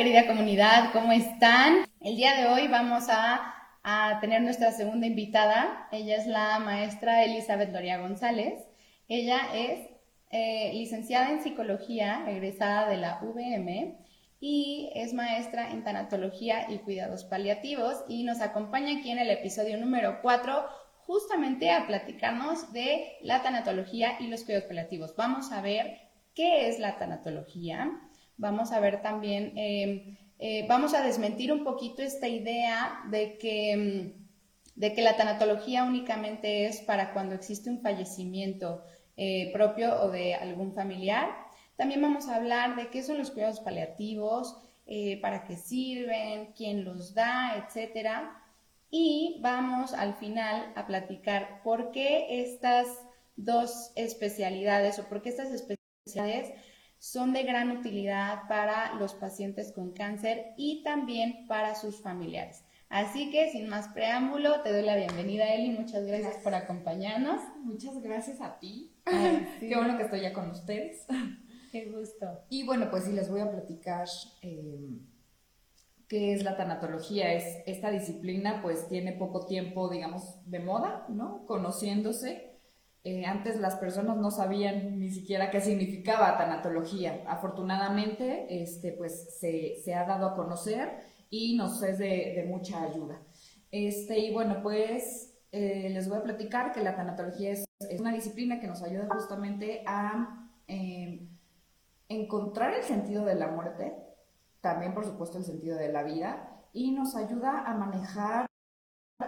querida comunidad, ¿cómo están? El día de hoy vamos a, tener nuestra segunda invitada. Ella es la maestra Elizabeth Doria González. Ella es eh, licenciada en psicología, egresada de la VM y es maestra en tanatología y cuidados paliativos y nos acompaña aquí en el episodio número 4 justamente a platicarnos de la tanatología y los cuidados paliativos. Vamos a ver qué es la tanatología, vamos a ver también, eh, eh, vamos a desmentir un poquito esta idea de que, mm, de que la tanatología únicamente es para cuando existe un fallecimiento eh, propio o de algún familiar. También vamos a hablar de qué son los cuidados paliativos, para qué sirven, quién los da, etcétera. Y vamos al final a platicar por qué estas dos especialidades o por qué estas especialidades son de gran utilidad para los pacientes con cáncer y también para sus familiares. Así que sin más preámbulo, te doy la bienvenida, Eli. Muchas gracias, por acompañarnos. Muchas gracias a ti. Qué bueno que estoy ya con ustedes. Qué gusto. Y bueno, pues sí, les voy a platicar eh, qué es la tanatología. Es esta disciplina, pues tiene poco tiempo, digamos, de moda, ¿no? Conociéndose eh, antes las personas no sabían ni siquiera qué significaba tanatología. Afortunadamente, este, pues se, ha dado a conocer y nos es de, mucha ayuda. Este, y bueno, pues eh, les voy a platicar que la tanatología es, una disciplina que nos ayuda justamente a em, encontrar el sentido de la muerte, también por supuesto el sentido de la vida, y nos ayuda a manejar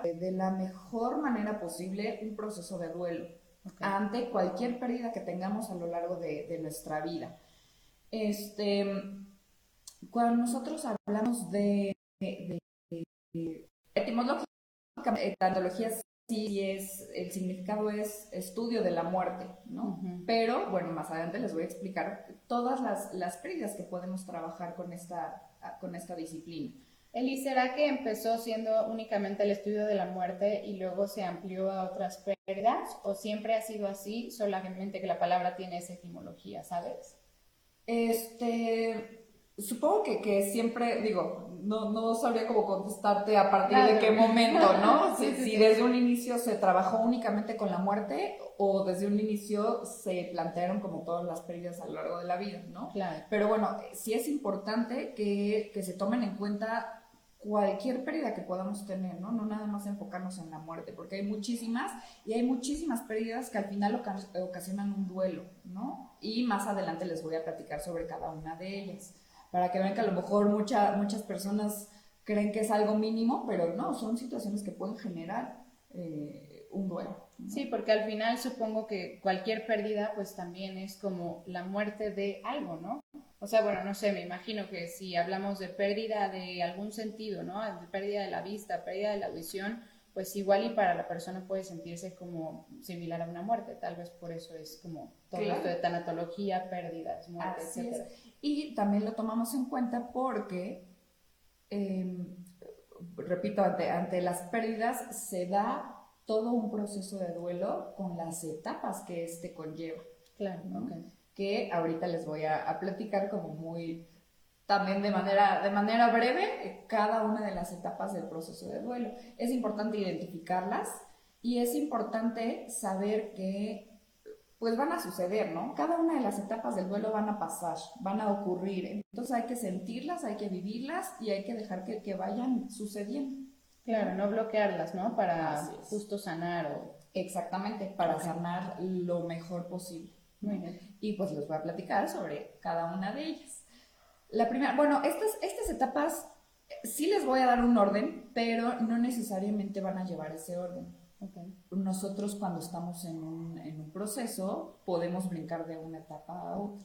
de la mejor manera posible un proceso de duelo ante cualquier pérdida que tengamos a lo largo de, nuestra vida. Este, cuando nosotros hablamos de, de, de etimología, sí es, el significado es estudio de la muerte, ¿no? Pero, bueno, más adelante les voy a explicar todas las, las pérdidas que podemos trabajar con esta, con esta disciplina. Eli, ¿será que empezó siendo únicamente el estudio de la muerte y luego se amplió a otras pérdidas? ¿O siempre ha sido así, solamente que la palabra tiene esa etimología, sabes? Este, supongo que, que siempre, digo, no, no sabría cómo contestarte a partir de qué momento, ¿no? si, si desde un inicio se trabajó únicamente con la muerte o desde un inicio se plantearon como todas las pérdidas a lo largo de la vida, ¿no? Claro. Pero bueno, sí es importante que, que se tomen en cuenta cualquier pérdida que podamos tener, ¿no? No nada más enfocarnos en la muerte, porque hay muchísimas y hay muchísimas pérdidas que al final ocasionan un duelo, ¿no? Y más adelante les voy a platicar sobre cada una de ellas, para que vean que a lo mejor muchas personas creen que es algo mínimo, pero no, son situaciones que pueden generar eh, un duelo. Sí, porque al final supongo que cualquier pérdida pues también es como la muerte de algo, ¿no? O sea, bueno, no sé, me imagino que si hablamos de pérdida de algún sentido, ¿no? De pérdida de la vista, pérdida de la audición, pues igual y para la persona puede sentirse como similar a una muerte, tal vez por eso es como todo esto de tanatología, pérdidas, muerte, etc. Y también lo tomamos en cuenta porque, em, repito, ante, ante las pérdidas se da todo un proceso de duelo con las etapas que este conlleva. Claro, que ahorita les voy a, platicar como muy, también de manera, de manera breve, cada una de las etapas del proceso de duelo. Es importante identificarlas y es importante saber que pues van a suceder, ¿no? Cada una de las etapas del duelo van a pasar, van a ocurrir. Entonces hay que sentirlas, hay que vivirlas y hay que dejar que, que vayan sucediendo. Claro, no bloquearlas, ¿no? Para justo sanar o... Exactamente, para sanar lo mejor posible. Y pues les voy a platicar sobre cada una de ellas. La primera, bueno, estas, estas etapas sí les voy a dar un orden, pero no necesariamente van a llevar ese orden. Nosotros cuando estamos en un, en un proceso podemos brincar de una etapa a otra.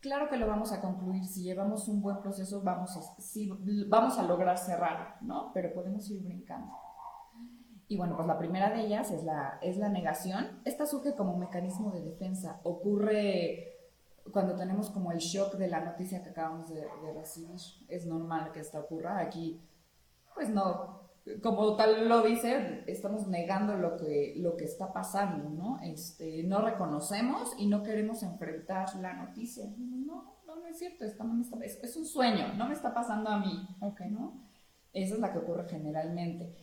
Claro que lo vamos a concluir, si llevamos un buen proceso vamos a, sí, vamos a lograr cerrar, ¿no? Pero podemos ir brincando. Y bueno, pues la primera de ellas es la, es la negación. Esta surge como mecanismo de defensa. Ocurre cuando tenemos como el shock de la noticia que acabamos de, recibir. Es normal que esto ocurra. Aquí, pues no, como tal lo dice, estamos negando lo que, lo que está pasando, ¿no? Este, no reconocemos y no queremos enfrentar la noticia. No, no no, es cierto, esto no está, es, es, un sueño, no me está pasando a mí, okay. ¿no? Esa es la que ocurre generalmente.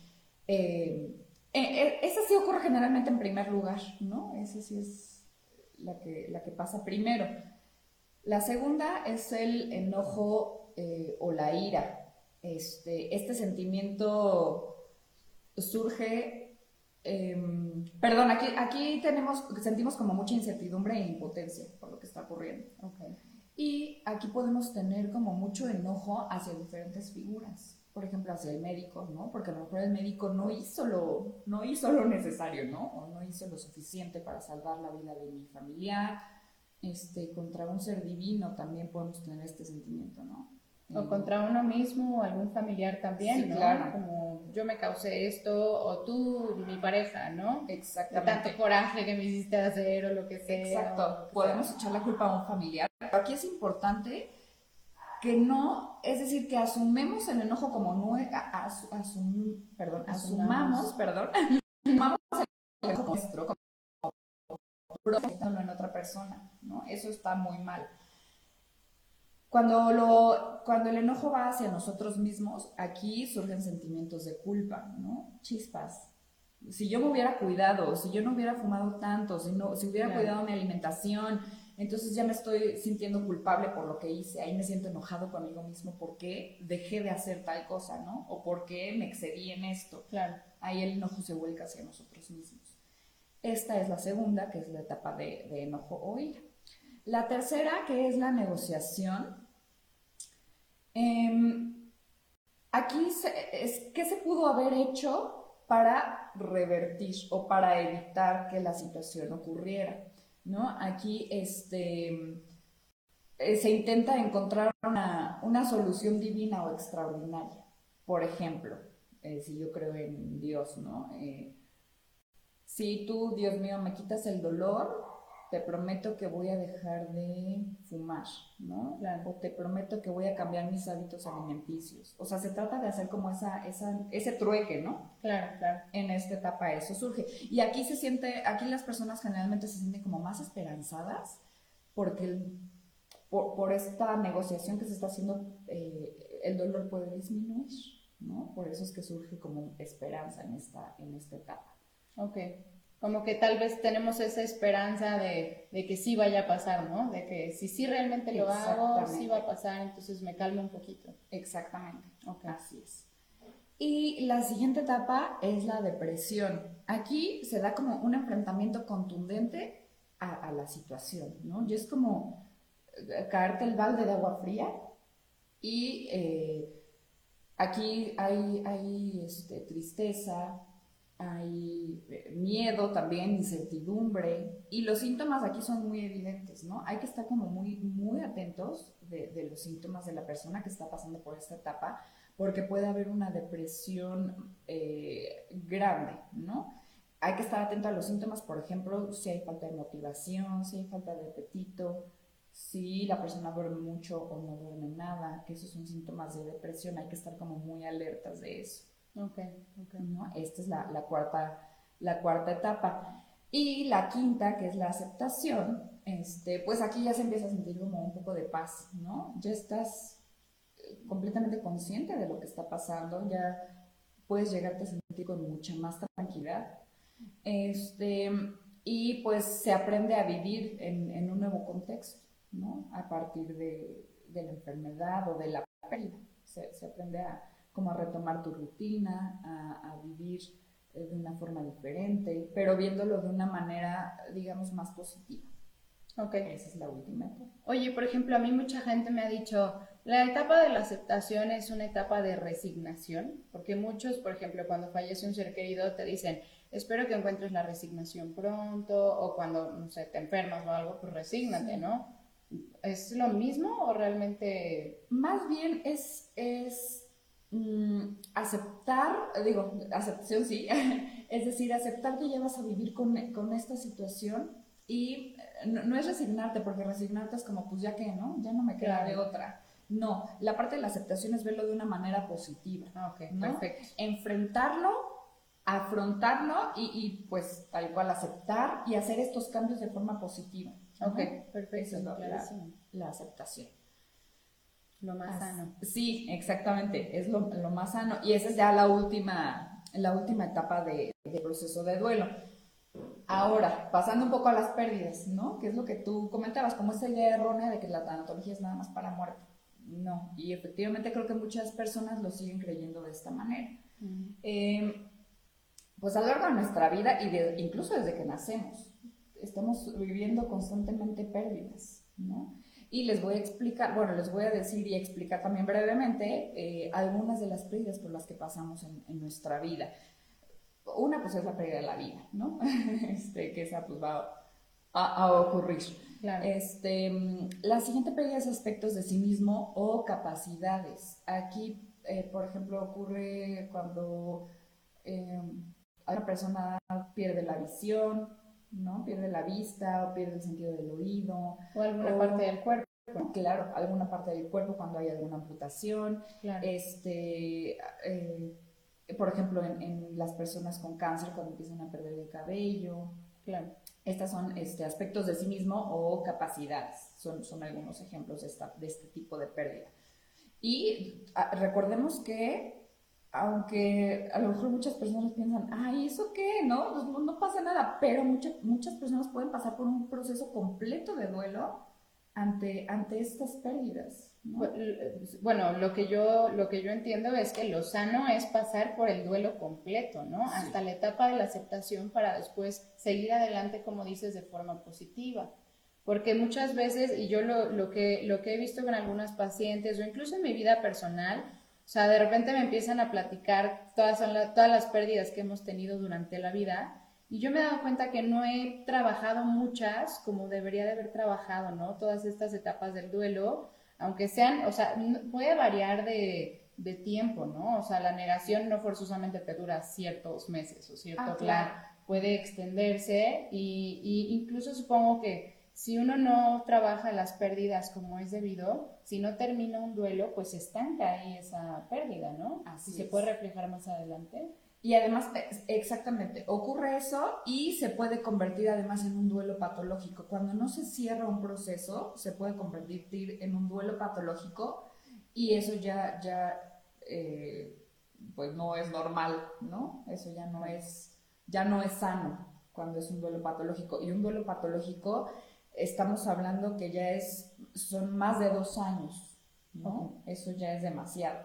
Eh, eh, eh, esa sí ocurre generalmente en primer lugar, ¿no? Esa sí es la que, la que pasa primero. La segunda es el enojo eh, o la ira. Este, este sentimiento surge, em, perdón, aquí, aquí tenemos, sentimos como mucha incertidumbre e impotencia por lo que está ocurriendo. Okay. Y aquí podemos tener como mucho enojo hacia diferentes figuras por ejemplo, hacia el médico, ¿no? Porque a lo mejor el médico no hizo lo, no hizo lo necesario, ¿no? O no hizo lo suficiente para salvar la vida de mi familiar. Este, contra un ser divino también podemos tener este sentimiento, ¿no? O contra uno mismo o algún familiar también, Sí, ¿no? claro. Como yo me causé esto o tú, mi pareja, ¿no? De Exactamente. tanto coraje que me hiciste hacer o lo que sea. Exacto. Podemos echar la culpa a un familiar. Pero aquí es importante que no, es decir, que asumemos el enojo como nue- a- asu- asum- perdón, Asumamos. asumamos, perdón, asumamos el enojo como nuestro, como en otra persona, ¿no? Eso está muy mal. Cuando, lo, cuando el enojo va hacia nosotros mismos, aquí surgen sentimientos de culpa, ¿no? Chispas. Si yo me hubiera cuidado, si yo no hubiera fumado tanto, si, no, si hubiera Claro. cuidado mi alimentación, entonces ya me estoy sintiendo culpable por lo que hice, ahí me siento enojado conmigo mismo porque dejé de hacer tal cosa, ¿no? O porque me excedí en esto. Claro. Ahí el enojo se vuelca hacia nosotros mismos. Esta es la segunda, que es la etapa de, de enojo o ira. La tercera, que es la negociación. Em, aquí, se- es, ¿qué se pudo haber hecho para revertir o para evitar que la situación ocurriera? ¿No? Aquí este, eh, se intenta encontrar una, solución divina o extraordinaria. Por ejemplo, eh, si yo creo en Dios, ¿no? Eh, si tú, Dios mío, me quitas el dolor, te prometo que voy a dejar de fumar, ¿no? Claro. O te prometo que voy a cambiar mis hábitos alimenticios. O sea, se trata de hacer como esa, esa, ese trueque, ¿no? Claro, claro. en esta etapa eso surge. Y aquí se siente, aquí las personas generalmente se sienten como más esperanzadas porque el- por, por esta negociación que se está haciendo, eh, el dolor puede disminuir, ¿no? Por eso es que surge como esperanza en esta, en esta etapa. Ok. Como que tal vez tenemos esa esperanza de, de que sí vaya a pasar, ¿no? De que si sí realmente lo hago, sí va a pasar, entonces me calmo un poquito. Exactamente. Ok. Así es. Y la siguiente etapa es la depresión. Aquí se da como un enfrentamiento contundente a, a la situación, ¿no? Y es como eh, caerte el balde de agua fría y eh, aquí hay, hay este, tristeza, hay eh, miedo también, incertidumbre, y los síntomas aquí son muy evidentes, ¿no? Hay que estar como muy, muy atentos de, de los síntomas de la persona que está pasando por esta etapa, porque puede haber una depresión eh, grande, ¿no? Hay que estar atento a los síntomas, por ejemplo, si hay falta de motivación, si hay falta de apetito, si la persona duerme mucho o no duerme nada, que esos son síntomas de depresión, hay que estar como muy alertas de eso. Ok, ok. ¿no? Esta es la, la cuarta, la cuarta etapa. Y la quinta, que es la aceptación, este, pues aquí ya se empieza a sentir como un poco de paz, ¿no? Ya estás eh, completamente consciente de lo que está pasando, ya puedes llegarte a sentir con mucha más tranquilidad. Este, y pues se aprende a vivir en, en un nuevo contexto, ¿no? A partir de, de la enfermedad o de la pérdida. Se, se aprende a, como a retomar tu rutina, a, a vivir eh, de una forma diferente, pero viéndolo de una manera, digamos, más positiva. Ok. Esa es la última etapa. Oye, por ejemplo, a mí mucha gente me ha dicho, la etapa de la aceptación es una etapa de resignación, porque muchos, por ejemplo, cuando fallece un ser querido te dicen, espero que encuentres la resignación pronto, o cuando, no sé, te enfermas o algo, pues resígnate, Sí. ¿no? ¿Es lo mismo o realmente... Más bien es, es mm, aceptar, digo, aceptación sí, es decir, aceptar que ya vas a vivir con, con esta situación y eh, no, no es resignarte, porque resignarte es como, pues ya que, ¿no? Ya no me queda Claro. de otra. No, la parte de la aceptación es verlo de una manera positiva. Ah, ok, ¿no? perfecto. Enfrentarlo, afrontarlo y, y, pues tal cual aceptar y hacer estos cambios de forma positiva. ¿no? Ok, perfecto. Esa es la- clarísimo. la aceptación. Lo más sano. Sí, exactamente, es lo, más sano. Y esa es ya la última, la última etapa de, del proceso de duelo. Ahora, pasando un poco a las pérdidas, ¿no? Que es lo que tú comentabas, como esa idea errónea de que la tanatología es nada más para muerte. No, y efectivamente creo que muchas personas lo siguen creyendo de esta manera. Em, pues a lo largo de nuestra vida y incluso desde que nacemos, estamos viviendo constantemente pérdidas, ¿no? Y les voy a explicar, bueno, les voy a decir y explicar también brevemente eh, algunas de las pérdidas por las que pasamos en, nuestra vida. Una, pues es la pérdida de la vida, ¿no? este, que esa pues va a, ocurrir. Este, la siguiente pérdida es aspectos de sí mismo o capacidades. Aquí, eh, por ejemplo, ocurre cuando eh, una persona pierde la visión, ¿no? Pierde la vista o pierde el sentido del oído. O alguna parte del cuerpo. Claro, alguna parte del cuerpo cuando hay alguna amputación. Este, eh, por ejemplo, en, las personas con cáncer cuando empiezan a perder el cabello. Claro. Estos son este, aspectos de sí mismo o capacidades. Son, son algunos ejemplos de, esta, de este tipo de pérdida. Y ah, recordemos que aunque a lo mejor muchas personas piensan, ay, ¿eso qué? No, pues, no, pasa nada, pero muchas muchas personas pueden pasar por un proceso completo de duelo ante, ante estas pérdidas. Bueno, lo que, yo, lo que yo entiendo es que lo sano es pasar por el duelo completo, ¿no? Hasta la etapa de la aceptación para después seguir adelante, como dices, de forma positiva. Porque muchas veces, y yo lo, lo, que, lo que he visto con algunas pacientes, o incluso en mi vida personal, o sea, de repente me empiezan a platicar todas, todas las pérdidas que hemos tenido durante la vida y yo me he dado cuenta que no he trabajado muchas como debería de haber trabajado, ¿no? Todas estas etapas del duelo, aunque sean, o sea, puede variar de, de tiempo, ¿no? O sea, la negación no forzosamente te dura ciertos meses o cierto ah, claro. puede extenderse y, y incluso supongo que si uno no trabaja las pérdidas como es debido, si no termina un duelo, pues estanca ahí esa pérdida, ¿no? Así se puede reflejar más adelante. Y además, exactamente, ocurre eso y se puede convertir además en un duelo patológico. Cuando no se cierra un proceso, se puede convertir en un duelo patológico y eso ya, ya eh, pues no es normal, ¿no? Eso ya no es, ya no es sano cuando es un duelo patológico. Y un duelo patológico estamos hablando que ya es, son más de dos años, ¿no? Eso ya es demasiado.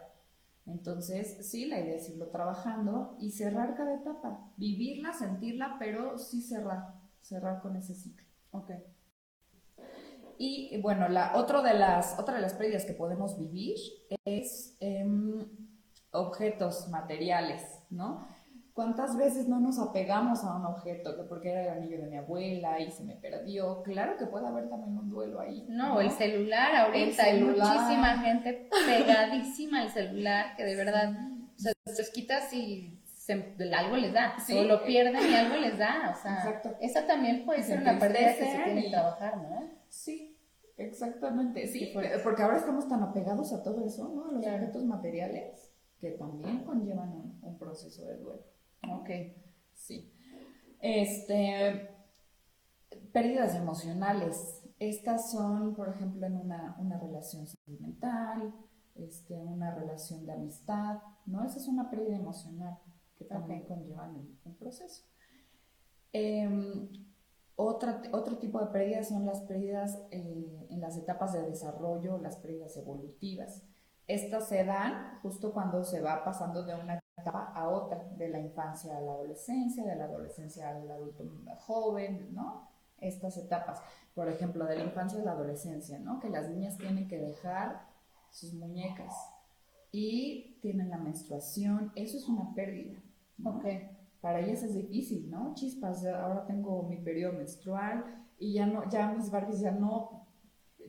Entonces, sí, la idea es irlo trabajando y cerrar cada etapa, vivirla, sentirla, pero sí cerrar, cerrar con ese ciclo. Ok. Y bueno, la, otro de las, otra de las pérdidas que podemos vivir es em, objetos materiales, ¿no? ¿Cuántas veces no nos apegamos a un objeto? Que porque era el anillo de mi abuela y se me perdió. Claro que puede haber también un duelo ahí. No, el celular ahorita. Hay muchísima gente pegadísima al celular que de verdad o sea, se quitas y algo les da. O lo pierden y algo les da. O sea, Exacto. esa también puede ser una pérdida que se tiene que trabajar, ¿no? Sí, exactamente. Sí, porque ahora estamos tan apegados a todo eso, ¿no? A los objetos materiales que también conllevan un proceso de duelo. Ok. Sí. Este, pérdidas emocionales. Estas son, por ejemplo, en una, relación sentimental, este, una relación de amistad, ¿no? Esa es una pérdida emocional que también conlleva un, proceso. Em, otro tipo de pérdidas son las pérdidas eh, en las etapas de desarrollo, las pérdidas evolutivas. Estas se dan justo cuando se va pasando de una etapa a otra, de la infancia a la adolescencia, de la adolescencia al adulto joven, ¿no? Estas etapas. Por ejemplo, de la infancia a la adolescencia, ¿no? Que las niñas tienen que dejar sus muñecas y tienen la menstruación. Eso es una pérdida. ¿no? Para ellas es difícil, ¿no? Chispas, ahora tengo mi periodo menstrual y ya no, ya mis Barbies ya no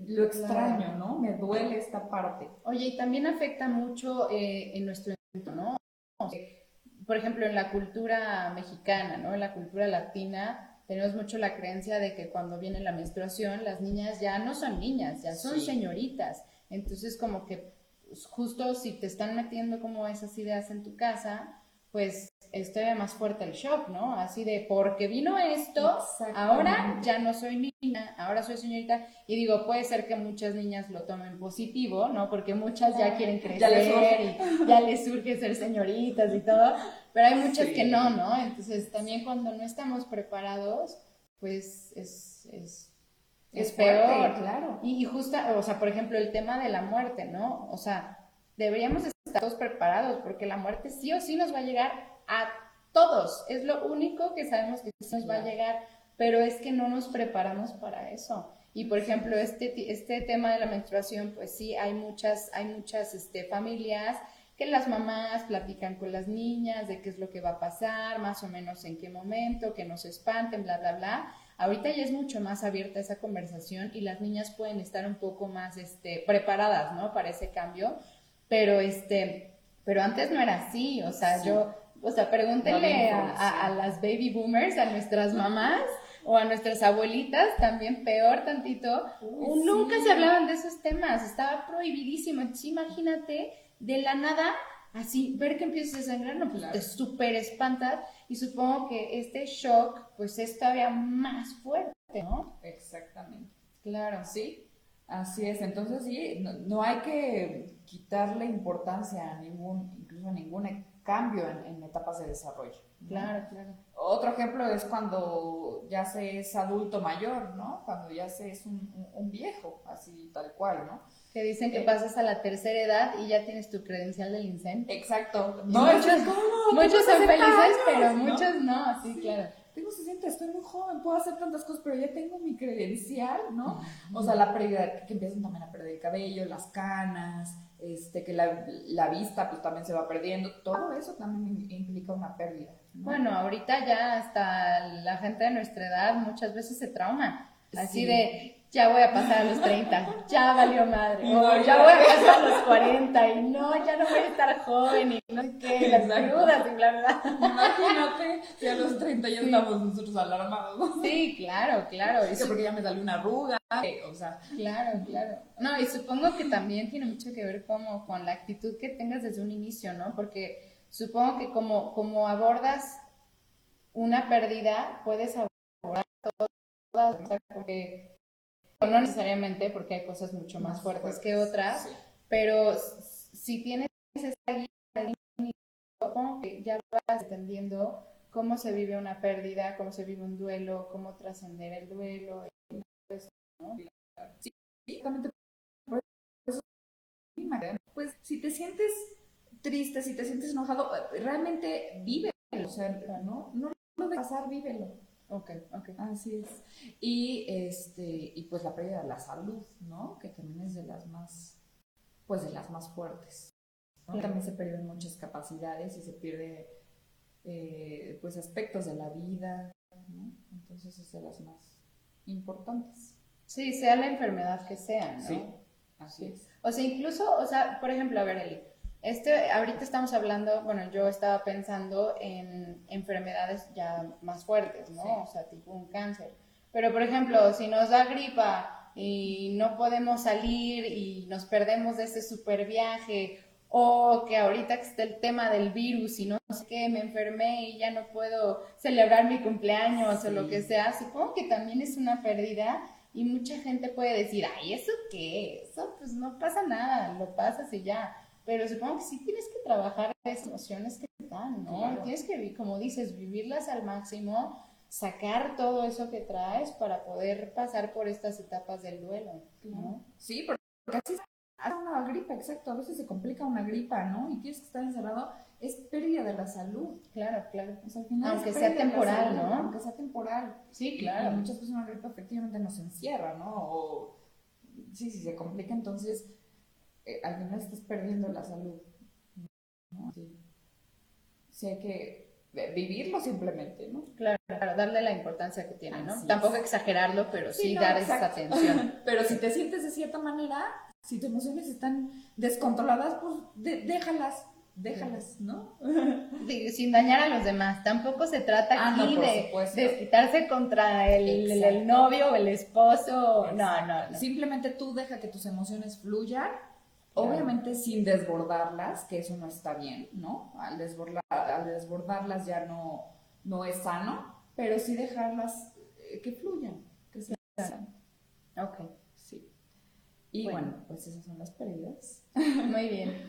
lo extraño, ¿no? Me duele esta parte. Oye, y también afecta mucho eh, en nuestro entorno, ¿no? Por ejemplo, en la cultura mexicana, ¿no? En la cultura latina, tenemos mucho la creencia de que cuando viene la menstruación, las niñas ya no son niñas, ya son señoritas. Entonces, como que pues, justo si te están metiendo como esas ideas en tu casa, pues es todavía más fuerte el shock, ¿no? Así de, porque vino esto, ahora ya no soy niña, ahora soy señorita. Y digo, puede ser que muchas niñas lo tomen positivo, ¿no? Porque muchas ya quieren crecer y ya les surge ser señoritas y todo, pero hay muchas que no, ¿no? Entonces también cuando no estamos preparados, pues es, es, es, peor. claro. Y, y justa, o sea, por ejemplo, el tema de la muerte, ¿no? O sea, deberíamos estar todos preparados porque la muerte sí o sí nos va a llegar a todos. Es lo único que sabemos que nos va a llegar, pero es que no nos preparamos para eso. Y por ejemplo, este, este tema de la menstruación, pues sí, hay muchas, hay muchas este, familias que las mamás platican con las niñas de qué es lo que va a pasar, más o menos en qué momento, que no se espanten, bla, bla, bla. Ahorita ya es mucho más abierta esa conversación y las niñas pueden estar un poco más este, preparadas, ¿no? Para ese cambio. Pero este, pero antes no era así, o sea, yo, o sea, pregúntenle a, las baby boomers, a nuestras mamás o a nuestras abuelitas, también peor tantito, nunca se hablaban de esos temas, estaba prohibidísimo. Entonces, imagínate de la nada, así, ver que empiezas a sangrar, no, pues te súper espanta y supongo que este shock, pues es todavía más fuerte, ¿no? Exactamente. Claro. Sí, Así es, entonces sí, no, hay que quitarle importancia a ningún, incluso a ningún cambio en, etapas de desarrollo. Claro, claro. Otro ejemplo es cuando ya se es adulto mayor, ¿no? Cuando ya se es un, viejo, así tal cual, ¿no? Que dicen que eh, pasas a la tercera edad y ya tienes tu credencial del INSEN. Exacto. No, muchos, muchos son felices, pero muchos no, sí, claro tengo 60, estoy muy joven, puedo hacer tantas cosas, pero ya tengo mi credencial, ¿no? O sea, la pérdida, que empiezan también a perder el cabello, las canas, este, que la, la vista pues también se va perdiendo, todo eso también implica una pérdida. Bueno, ahorita ya hasta la gente de nuestra edad muchas veces se trauma, así de ya voy a pasar a los 30, ya valió madre, ya voy a pasar a los 40 y no, ya no voy a estar joven y no sé qué, las ayudas y bla, bla. Imagínate si a los 30 ya estamos nosotros alarmados. Sí, claro, claro. Eso porque ya me salió una arruga, o sea. Claro, claro. No, y supongo que también tiene mucho que ver como con la actitud que tengas desde un inicio, ¿no? Porque supongo que como, como abordas una pérdida, puedes abordar todas, porque no necesariamente porque hay cosas mucho más, fuertes, que otras, pero si tienes esa guía, que ya vas entendiendo cómo se vive una pérdida, cómo se vive un duelo, cómo trascender el duelo. Sí, pues si te sientes triste, si te sientes enojado, realmente vive, o sea, no, no lo de pasar, vívelo. Ok, ok. Así es. Y, este, y pues la pérdida de la salud, ¿no? Que también es de las más, pues de las más fuertes. También se pierden muchas capacidades y se pierde, eh, pues, aspectos de la vida, ¿no? Entonces es de las más importantes. Sí, sea la enfermedad que sea, ¿no? Sí, así es. O sea, incluso, o sea, por ejemplo, a ver, Eli, este, ahorita estamos hablando, bueno, yo estaba pensando en enfermedades ya más fuertes, ¿no? O sea, tipo un cáncer. Pero, por ejemplo, si nos da gripa y no podemos salir y nos perdemos de ese super viaje, o que ahorita está el tema del virus y no sé qué, me enfermé y ya no puedo celebrar mi cumpleaños o lo que sea, supongo que también es una pérdida y mucha gente puede decir, ay, ¿eso qué? Eso pues no pasa nada, lo pasas y ya pero supongo que sí tienes que trabajar las emociones que te dan, ¿no? Tienes que, como dices, vivirlas al máximo, sacar todo eso que traes para poder pasar por estas etapas del duelo, ¿no? Sí, porque así es una gripa, exacto, a veces se complica una gripa, ¿no? Y tienes que estar encerrado, es pérdida de la salud. Claro, claro. Aunque sea temporal, ¿no? Aunque sea temporal. Sí, claro. Y, muchas veces una gripa efectivamente nos encierra, ¿no? O sí, si se complica, entonces eh, al final estás perdiendo la salud. ¿no? Sí. hay que vivirlo simplemente, ¿no? Claro, darle la importancia que tiene, ¿no? Tampoco exagerarlo, pero sí, dar esa atención. pero si te sientes de cierta manera, si tus emociones están descontroladas, pues déjalas, déjalas, ¿no? sin dañar a los demás. Tampoco se trata ah, aquí de desquitarse contra el, el, novio o el esposo. No, no, no. Simplemente tú deja que tus emociones fluyan Obviamente sin desbordarlas, que eso no está bien, ¿no? Al, desbordar, al desbordarlas ya no, no es sano, pero sí dejarlas eh, que fluyan, que sean. Ok. Sí. Y bueno. pues esas son las pérdidas. Muy bien.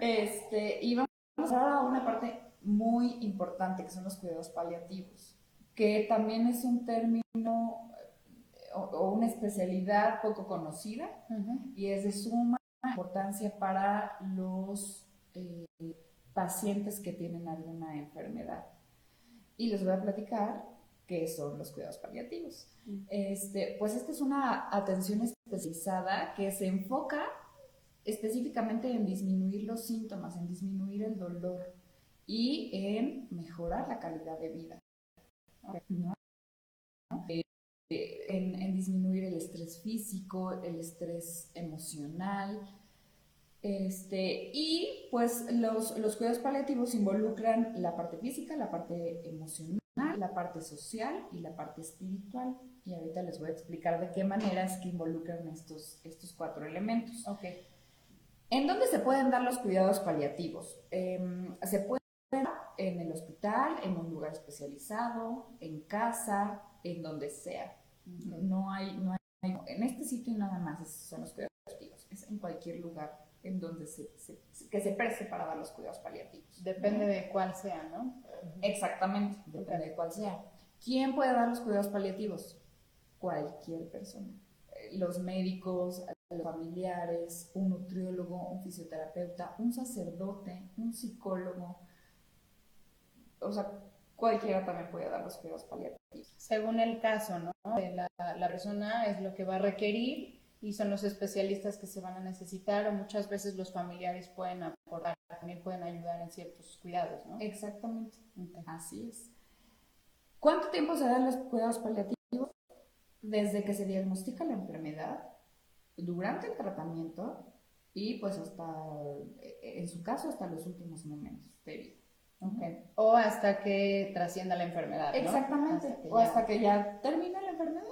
este, y vamos ahora a una parte muy importante que son los cuidados paliativos, que también es un término o, una especialidad poco conocida y es de suma importancia para los eh, pacientes que tienen alguna enfermedad. Y les voy a platicar qué son los cuidados paliativos. Este, pues esta es una atención especializada que se enfoca específicamente en disminuir los síntomas, en disminuir el dolor y en mejorar la calidad de vida. En, disminuir el estrés físico, el estrés emocional. Este, y pues los, los cuidados paliativos involucran la parte física, la parte emocional, la parte social y la parte espiritual. Y ahorita les voy a explicar de qué maneras que involucran estos, estos cuatro elementos. Okay. ¿En dónde se pueden dar los cuidados paliativos? Em, se pueden dar en el hospital, en un lugar especializado, en casa, en donde sea. No, hay, no hay, en este sitio nada más esos son los cuidados paliativos. Es en cualquier lugar en donde se, que se preste para dar los cuidados paliativos. Depende de cuál sea, ¿no? Exactamente, depende de cuál sea. ¿Quién puede dar los cuidados paliativos? Cualquier persona. Eh, los médicos, los familiares, un nutriólogo, un fisioterapeuta, un sacerdote, un psicólogo. O sea, cualquiera también puede dar los cuidados paliativos. Según el caso, ¿no? la, la persona es lo que va a requerir y son los especialistas que se van a necesitar o muchas veces los familiares pueden aportar, también pueden ayudar en ciertos cuidados, ¿no? Exactamente. Así es. ¿Cuánto tiempo se dan los cuidados paliativos? Desde que se diagnostica la enfermedad, durante el tratamiento y pues hasta, en su caso, hasta los últimos momentos de vida. Okay. O hasta que trascienda la enfermedad. ¿no? Exactamente. o hasta que ya termina la enfermedad.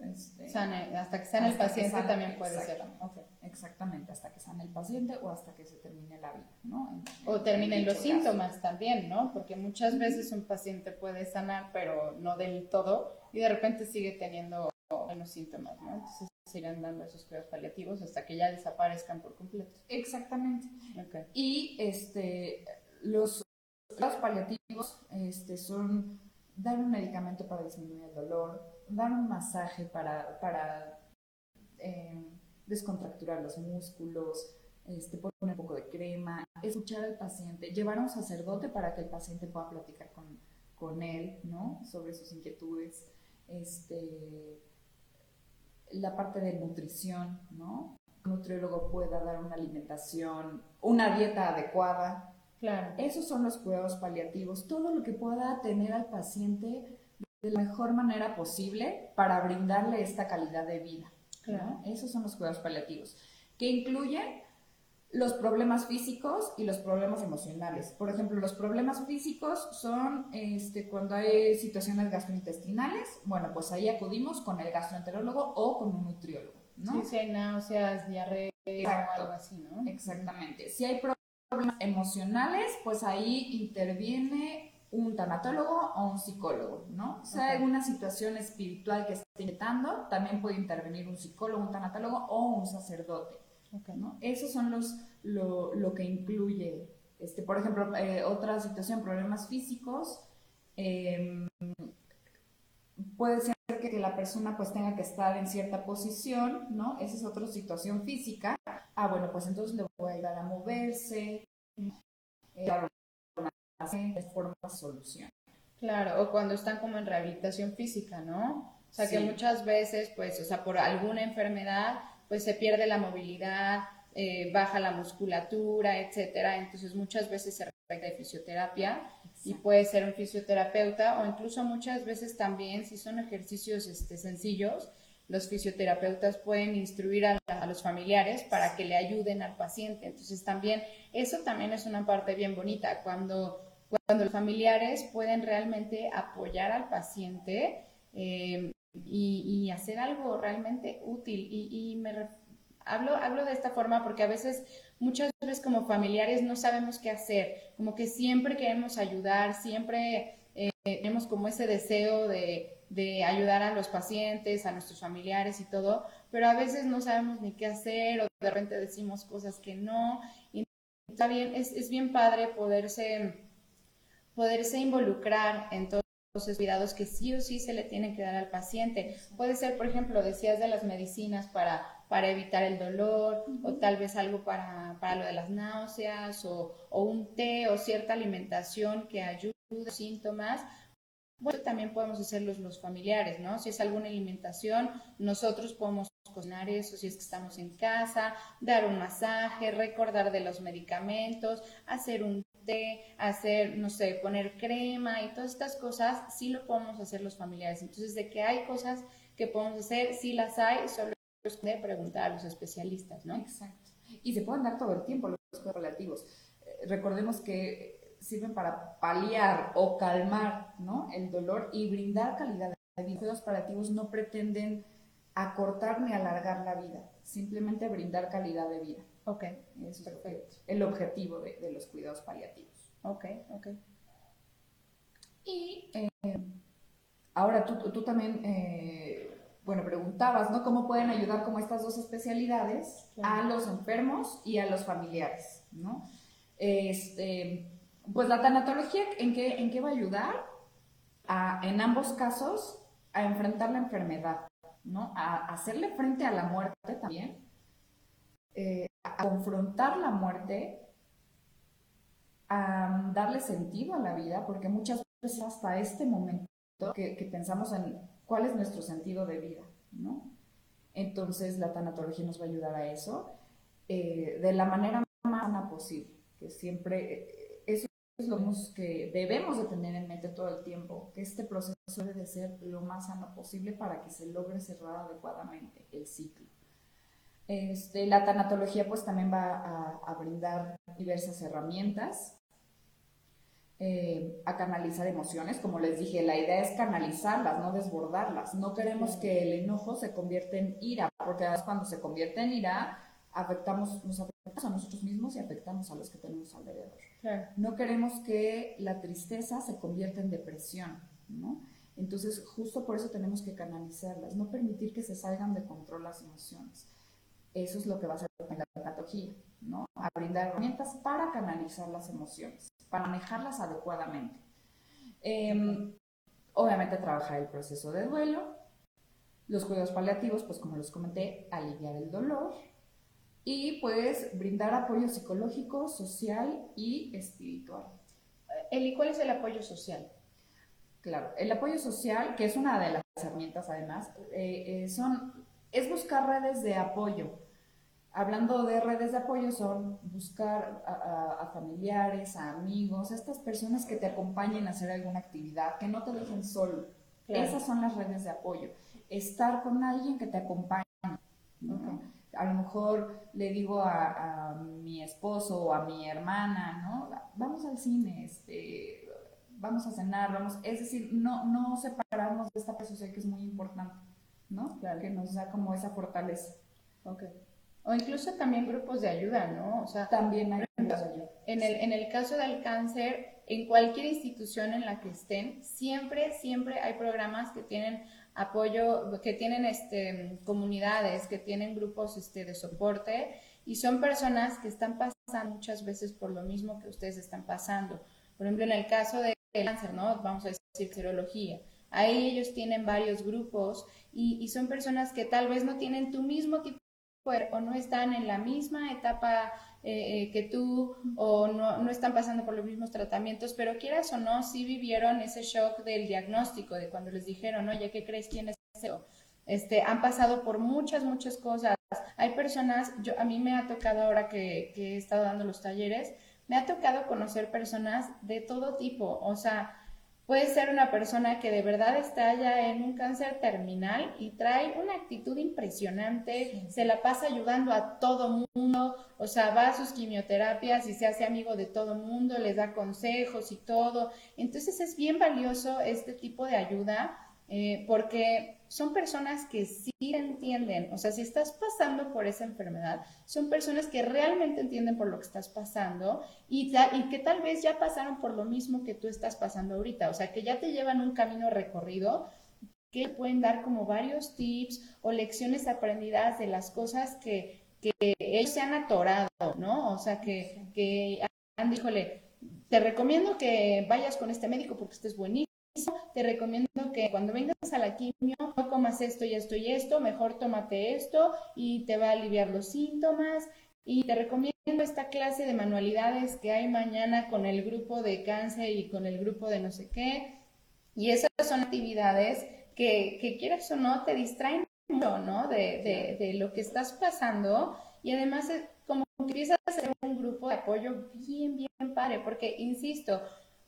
Este, hasta que sane el paciente también puede ser. Exactamente, hasta que sane el paciente o hasta que se termine la vida, ¿no? o terminen los síntomas también, ¿no? Porque muchas veces un paciente puede sanar, pero no del todo, y de repente sigue teniendo los síntomas, ¿no? Entonces se irán dando esos cuidados paliativos hasta que ya desaparezcan por completo. Exactamente. Y este, los cuidados paliativos este, son dar un medicamento para disminuir el dolor, dar un masaje para, para eh, descontracturar los músculos, este, poner un poco de crema, escuchar al paciente, llevar a un sacerdote para que el paciente pueda platicar con, con él, ¿no? Sobre sus inquietudes. Este, la parte de nutrición, ¿no? Un nutriólogo pueda dar una alimentación, una dieta adecuada. Claro. Esos son los cuidados paliativos, todo lo que pueda tener al paciente de la mejor manera posible para brindarle esta calidad de vida. Esos son los cuidados paliativos, que incluyen los problemas físicos y los problemas emocionales. Por ejemplo, los problemas físicos son este, cuando hay situaciones gastrointestinales, bueno, pues ahí acudimos con el gastroenterólogo o con un nutriólogo. ¿no? Sí, si hay náuseas, diarrea o algo así, ¿no? Exactamente. Si hay problemas emocionales, pues ahí interviene un tanatólogo o un psicólogo, ¿no? O sea, alguna situación espiritual que esté intentando, también puede intervenir un psicólogo, un tanatólogo o un sacerdote. ¿no? Esos son los, lo, que incluye, este, por ejemplo, eh, otra situación, problemas físicos, em, puede ser que, la persona pues tenga que estar en cierta posición, ¿no? Esa es otra situación física. Ah, bueno, pues entonces le voy a ayudar a moverse, eh, de forma solución. Claro, o cuando están como en rehabilitación física, ¿no? O sea, que muchas veces, pues, o sea, por alguna enfermedad, pues se pierde la movilidad, eh, baja la musculatura, etcétera. Entonces, muchas veces se requiere de fisioterapia y puede ser un fisioterapeuta o incluso muchas veces también, si son ejercicios este, sencillos, los fisioterapeutas pueden instruir a, a, los familiares para que le ayuden al paciente. Entonces, también, eso también es una parte bien bonita, cuando cuando los familiares pueden realmente apoyar al paciente eh, y, hacer algo realmente útil. Y, hablo, hablo de esta forma porque a veces, muchas veces como familiares no sabemos qué hacer, como que siempre queremos ayudar, siempre eh, tenemos como ese deseo de, de ayudar a los pacientes, a nuestros familiares y todo, pero a veces no sabemos ni qué hacer o de repente decimos cosas que no. Y está bien, es, es bien padre poderse, poderse involucrar en todos los cuidados que sí o sí se le tienen que dar al paciente. Puede ser, por ejemplo, decías de las medicinas para, para evitar el dolor o tal vez algo para, para lo de las náuseas o, o un té o cierta alimentación que ayude a los síntomas bueno, también podemos hacerlos los familiares, ¿no? Si es alguna alimentación, nosotros podemos cocinar eso si es que estamos en casa, dar un masaje, recordar de los medicamentos, hacer un té, hacer, no sé, poner crema y todas estas cosas, sí lo podemos hacer los familiares. Entonces, de que hay cosas que podemos hacer, sí las hay, solo es de preguntar a los especialistas, ¿no? Exacto. Y se pueden dar todo el tiempo los correlativos. Eh, recordemos que sirven para paliar o calmar ¿no? el dolor y brindar calidad de vida. Los paliativos no pretenden acortar ni alargar la vida, simplemente brindar calidad de vida. Ok, es perfecto. El objetivo de, de, los cuidados paliativos. Ok, ok. Y eh, ahora tú, tú también, eh, bueno, preguntabas, ¿no? ¿Cómo pueden ayudar como estas dos especialidades a los enfermos y a los familiares, ¿no? Este, pues la tanatología, ¿en qué, en qué va a ayudar? A, en ambos casos, a enfrentar la enfermedad, ¿no? A, hacerle frente a la muerte también, eh, a confrontar la muerte, a darle sentido a la vida, porque muchas veces hasta este momento que, pensamos en cuál es nuestro sentido de vida, ¿no? Entonces la tanatología nos va a ayudar a eso eh, de la manera más sana posible, que siempre es lo que debemos de tener en mente todo el tiempo, que este proceso debe ser lo más sano posible para que se logre cerrar adecuadamente el ciclo. Este, la tanatología pues también va a, brindar diversas herramientas, eh, a canalizar emociones, como les dije, la idea es canalizarlas, no desbordarlas. No queremos que el enojo se convierta en ira, porque además cuando se convierte en ira, afectamos, nos afectamos a nosotros mismos y afectamos a los que tenemos alrededor. No queremos que la tristeza se convierta en depresión, ¿no? Entonces, justo por eso tenemos que canalizarlas, no permitir que se salgan de control las emociones. Eso es lo que va a hacer la patología, ¿no? A brindar herramientas para canalizar las emociones, para manejarlas adecuadamente. Em, obviamente trabajar el proceso de duelo, los cuidados paliativos, pues como les comenté, aliviar el dolor, y pues brindar apoyo psicológico, social y espiritual. Eli, ¿cuál es el apoyo social? Claro, el apoyo social, que es una de las herramientas además, eh, eh, son, es buscar redes de apoyo. Hablando de redes de apoyo, son buscar a, familiares, a amigos, a estas personas que te acompañen a hacer alguna actividad, que no te dejen solo. Esas son las redes de apoyo. Estar con alguien que te acompañe a lo mejor le digo a, mi esposo o a mi hermana, ¿no? Vamos al cine, este, vamos a cenar, vamos, es decir, no, no separarnos de esta persona que es muy importante, ¿no? Claro. Que nos da como esa fortaleza. O incluso también grupos de ayuda, ¿no? O sea, también hay grupos de ayuda. En el, en el caso del cáncer, en cualquier institución en la que estén, siempre, siempre hay programas que tienen apoyo, que tienen este, comunidades, que tienen grupos este, de soporte y son personas que están pasando muchas veces por lo mismo que ustedes están pasando. Por ejemplo, en el caso del cáncer, ¿no? Vamos a decir serología. Ahí ellos tienen varios grupos y, y son personas que tal vez no tienen tu mismo tipo o no están en la misma etapa eh, eh, que tú o no, no, están pasando por los mismos tratamientos, pero quieras o no, sí vivieron ese shock del diagnóstico, de cuando les dijeron, oye, ¿qué crees? ¿Quién es Este, han pasado por muchas, muchas cosas. Hay personas, yo, a mí me ha tocado ahora que, que he estado dando los talleres, me ha tocado conocer personas de todo tipo, o sea, Puede ser una persona que de verdad está ya en un cáncer terminal y trae una actitud impresionante, se la pasa ayudando a todo mundo, o sea, va a sus quimioterapias y se hace amigo de todo mundo, les da consejos y todo. Entonces es bien valioso este tipo de ayuda eh, porque son personas que sí entienden, o sea, si estás pasando por esa enfermedad, son personas que realmente entienden por lo que estás pasando y, y que tal vez ya pasaron por lo mismo que tú estás pasando ahorita, o sea, que ya te llevan un camino recorrido que pueden dar como varios tips o lecciones aprendidas de las cosas que, que ellos se han atorado, ¿no? O sea, que, que han, díjole, te recomiendo que vayas con este médico porque este es buenísimo, te recomiendo que cuando vengas a la quimio no comas esto y esto y esto, mejor tómate esto y te va a aliviar los síntomas. Y te recomiendo esta clase de manualidades que hay mañana con el grupo de cáncer y con el grupo de no sé qué. Y esas son actividades que, que quieras o no, te distraen mucho, ¿no? De, de, lo que estás pasando y además como que empiezas a hacer un grupo de apoyo bien, bien padre, porque, insisto,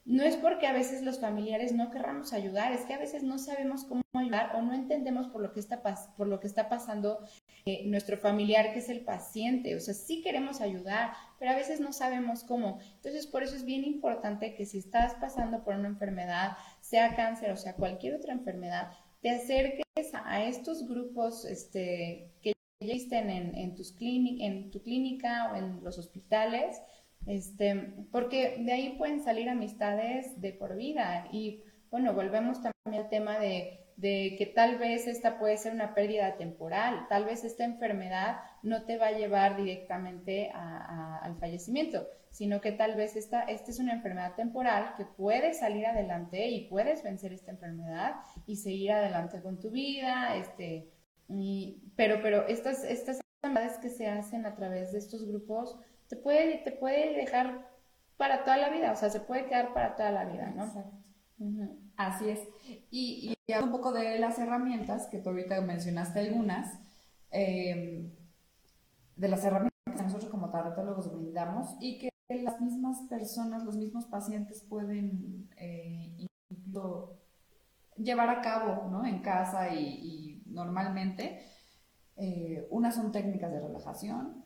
no es porque a veces los familiares no querramos ayudar, es que a veces no sabemos cómo ayudar o no entendemos por lo que está, por lo que está pasando eh, nuestro familiar, que es el paciente. O sea, sí queremos ayudar, pero a veces no sabemos cómo. Entonces, por eso es bien importante que si estás pasando por una enfermedad, sea cáncer o sea cualquier otra enfermedad, te acerques a estos grupos este, que ya existen en, en, tus en tu clínica o en los hospitales, este, porque de ahí pueden salir amistades de por vida. Y bueno, volvemos también al tema de, de que tal vez esta puede ser una pérdida temporal, tal vez esta enfermedad no te va a llevar directamente al fallecimiento, sino que tal vez esta, es una enfermedad temporal que puedes salir adelante y puedes vencer esta enfermedad y seguir adelante con tu vida, este, pero, pero estas, estas enfermedades que se hacen a través de estos grupos te puede, te puede dejar para toda la vida, o sea, se puede quedar para toda la vida, ¿no? Así es. Y, y un poco de las herramientas, que tú ahorita mencionaste algunas, eh, de las herramientas que nosotros como taratólogos brindamos y que las mismas personas, los mismos pacientes pueden eh, llevar a cabo ¿no? en casa y, normalmente. Eh, unas son técnicas de relajación,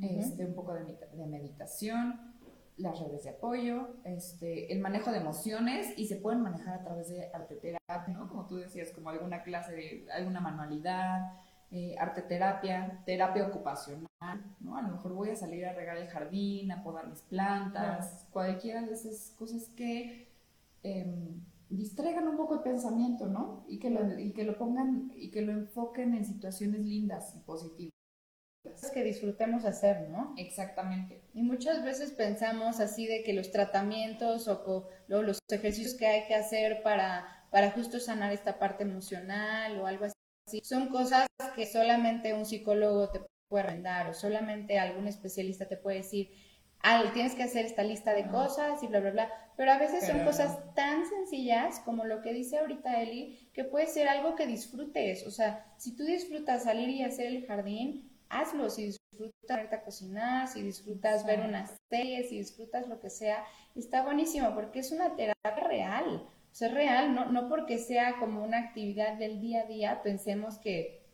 este, un poco de, de, meditación, las redes de apoyo, este, el manejo de emociones y se pueden manejar a través de arte terapia, ¿no? como tú decías, como alguna clase de alguna manualidad, eh, arte terapia, terapia ocupacional, ¿no? A lo mejor voy a salir a regar el jardín, a podar mis plantas, cualquiera de esas cosas que em, distraigan un poco el pensamiento, ¿no? Y que, lo, y que lo pongan y que lo enfoquen en situaciones lindas y positivas. Que disfrutemos hacer, ¿no? Exactamente. Y muchas veces pensamos así de que los tratamientos o, los ejercicios que hay que hacer para, para justo sanar esta parte emocional o algo así son cosas que solamente un psicólogo te puede recomendar o solamente algún especialista te puede decir, tienes que hacer esta lista de cosas y bla, bla, bla. Pero a veces son cosas tan sencillas como lo que dice ahorita Eli, que puede ser algo que disfrutes. O sea, si tú disfrutas salir y hacer el jardín, hazlo. Si disfrutas a cocinar, si disfrutas ver unas series, si disfrutas lo que sea, está buenísimo porque es una terapia real es real, no, no porque sea como una actividad del día a día, pensemos que,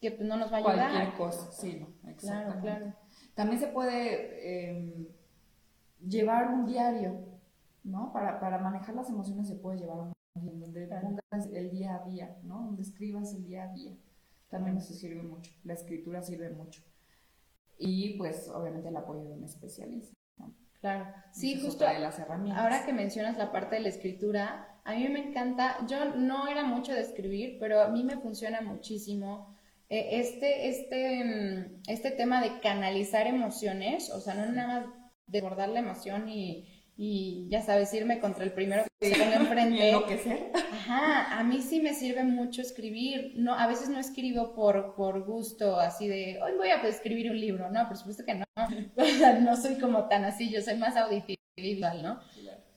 que no nos va a ayudar. Cualquier cosa, sí, exactamente. Claro, claro. También se puede em, llevar un diario, ¿no? Para, para, manejar las emociones se puede llevar un diario donde pongas el día a día, ¿no? Donde escribas el día a día. También eso sirve mucho, la escritura sirve mucho. Y pues obviamente el apoyo de un especialista. Claro, sí, justo de las herramientas. ahora que mencionas la parte de la escritura, a mí me encanta, yo no era mucho de escribir, pero a mí me funciona muchísimo eh, este, este, mm, este tema de canalizar emociones, o sea, no nada más desbordar la emoción y, y ya sabes, irme contra el primero que se ponga enfrente. sea. Ajá, a mí sí me sirve mucho escribir. No, a veces no escribo por, por gusto, así de, hoy voy a escribir un libro, no, por supuesto que no. no soy como tan así, yo soy más auditiva, ¿no?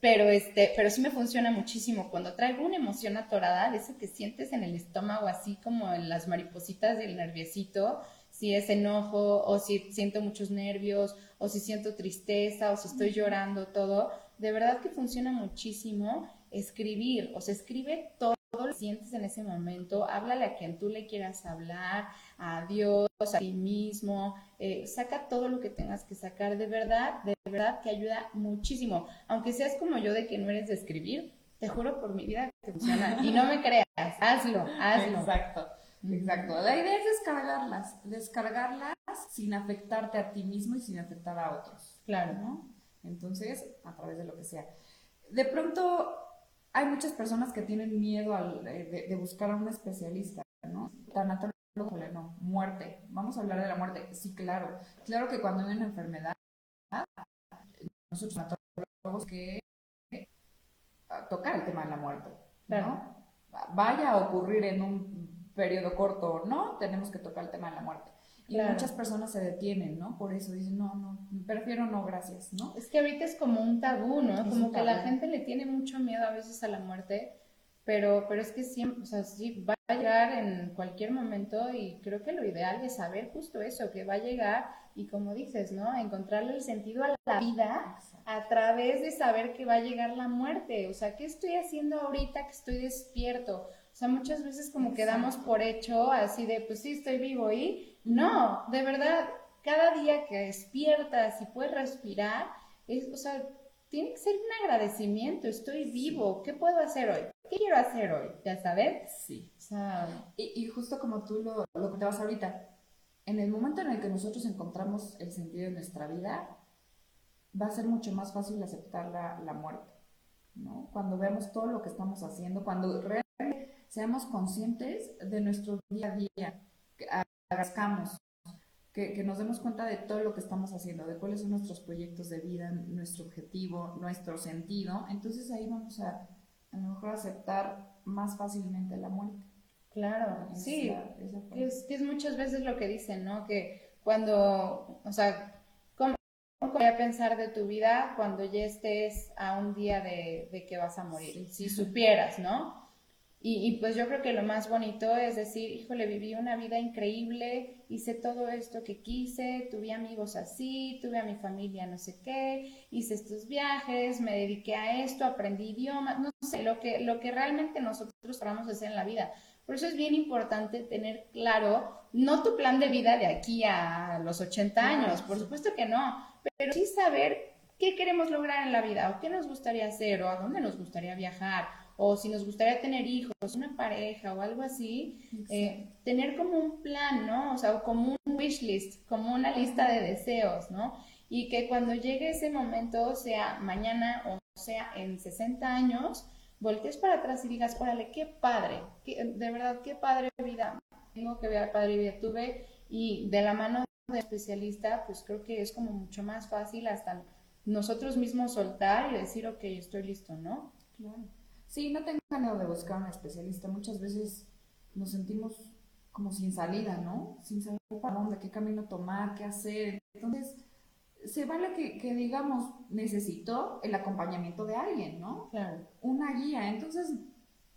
Pero, este, pero sí me funciona muchísimo. Cuando traigo una emoción atorada, de eso que sientes en el estómago, así como en las maripositas del nerviosito, si es enojo o si siento muchos nervios o si siento tristeza o si estoy llorando, todo, de verdad que funciona muchísimo escribir, o sea, escribe todo lo que sientes en ese momento, háblale a quien tú le quieras hablar, a Dios, a ti mismo, eh, saca todo lo que tengas que sacar, de verdad, de verdad que ayuda muchísimo, aunque seas como yo de que no eres de escribir, te juro por mi vida que funciona. Y no me creas, hazlo, hazlo. Exacto, exacto. La idea es descargarlas, descargarlas sin afectarte a ti mismo y sin afectar a otros. Claro. ¿no? Entonces, a través de lo que sea. De pronto, hay muchas personas que tienen miedo al, de, de, buscar a un especialista, ¿no? Tanatólogo, no, muerte. Vamos a hablar de la muerte. Sí, claro. Claro que cuando hay una enfermedad, nosotros tanatólogos que tocar el tema de la muerte, ¿no? Vaya a ocurrir en un periodo corto o no, tenemos que tocar el tema de la muerte. Y muchas personas se detienen, ¿no? Por eso dicen, no, no, prefiero no, gracias, ¿no? Es que ahorita es como un tabú, ¿no? como que la gente le tiene mucho miedo a veces a la muerte, pero, pero es que siempre, o sea, sí, va a llegar en cualquier momento y creo que lo ideal es saber justo eso, que va a llegar y como dices, ¿no? Encontrarle el sentido a la vida a través de saber que va a llegar la muerte, o sea, ¿qué estoy haciendo ahorita que estoy despierto? Sea, muchas veces como quedamos por hecho así de, pues sí, estoy vivo y no, de verdad, cada día que despiertas y puedes respirar, es, o sea, tiene que ser un agradecimiento, estoy vivo, ¿qué puedo hacer hoy? ¿Qué quiero hacer hoy? ¿Ya sabes? Sí. O sea, y, justo como tú lo, lo vas ahorita, en el momento en el que nosotros encontramos el sentido de nuestra vida, va a ser mucho más fácil aceptar la, la muerte, ¿no? Cuando veamos todo lo que estamos haciendo, cuando realmente seamos conscientes de nuestro día a día, que agradezcamos, que, que, nos demos cuenta de todo lo que estamos haciendo, de cuáles son nuestros proyectos de vida, nuestro objetivo, nuestro sentido, entonces ahí vamos a a lo mejor aceptar más fácilmente la muerte. Claro, sí, es, que es muchas veces lo que dicen, ¿no? Que cuando, o sea, voy a pensar de tu vida cuando ya estés a un día de, que vas a morir? Si supieras, ¿no? Y, pues yo creo que lo más bonito es decir, híjole, viví una vida increíble, hice todo esto que quise, tuve amigos así, tuve a mi familia no sé qué, hice estos viajes, me dediqué a esto, aprendí idiomas, no sé, lo que, lo que realmente nosotros a hacer en la vida. Por eso es bien importante tener claro, no tu plan de vida de aquí a los 80 años, por supuesto que no, pero sí saber qué queremos lograr en la vida, o qué nos gustaría hacer, o a dónde nos gustaría viajar, o si nos gustaría tener hijos, una pareja o algo así, eh, tener como un plan, ¿no? O sea, como un wish list, como una lista de deseos, ¿no? Y que cuando llegue ese momento, sea mañana o sea en 60 años, voltees para atrás y digas, órale, qué padre, de verdad, qué padre vida, tengo que ver padre vida tuve, y de la mano de especialista, pues creo que es como mucho más fácil hasta nosotros mismos soltar y decir, ok, estoy listo, ¿no? Claro. Sí, no tengo miedo de buscar un especialista. Muchas veces nos sentimos como sin salida, ¿no? Sin saber para dónde, qué camino tomar, qué hacer. Entonces, se vale que, que, digamos, necesito el acompañamiento de alguien, ¿no? Claro. Una guía. Entonces,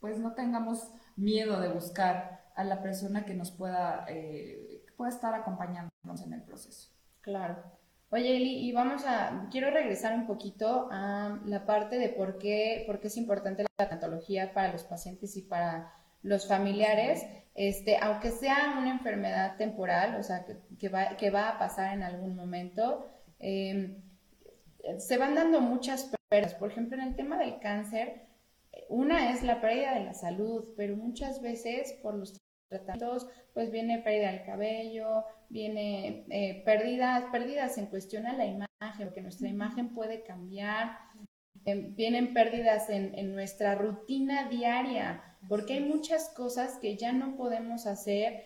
pues no tengamos miedo de buscar a la persona que nos pueda, eh, que pueda estar acompañándonos en el proceso. Claro. Oye, Eli, y vamos a, quiero regresar un poquito a la parte de por qué, por qué es importante la tanatología para los pacientes y para los familiares, este, aunque sea una enfermedad temporal, o sea, que, va, que va a pasar en algún momento, em, se van dando muchas pérdidas. Por ejemplo, en el tema del cáncer, una es la pérdida de la salud, pero muchas veces por los tratamientos, pues viene pérdida del cabello, viene eh, pérdidas, pérdidas en cuestión a la imagen, porque nuestra imagen puede cambiar, em, vienen pérdidas en, nuestra rutina diaria, porque hay muchas cosas que ya no podemos hacer,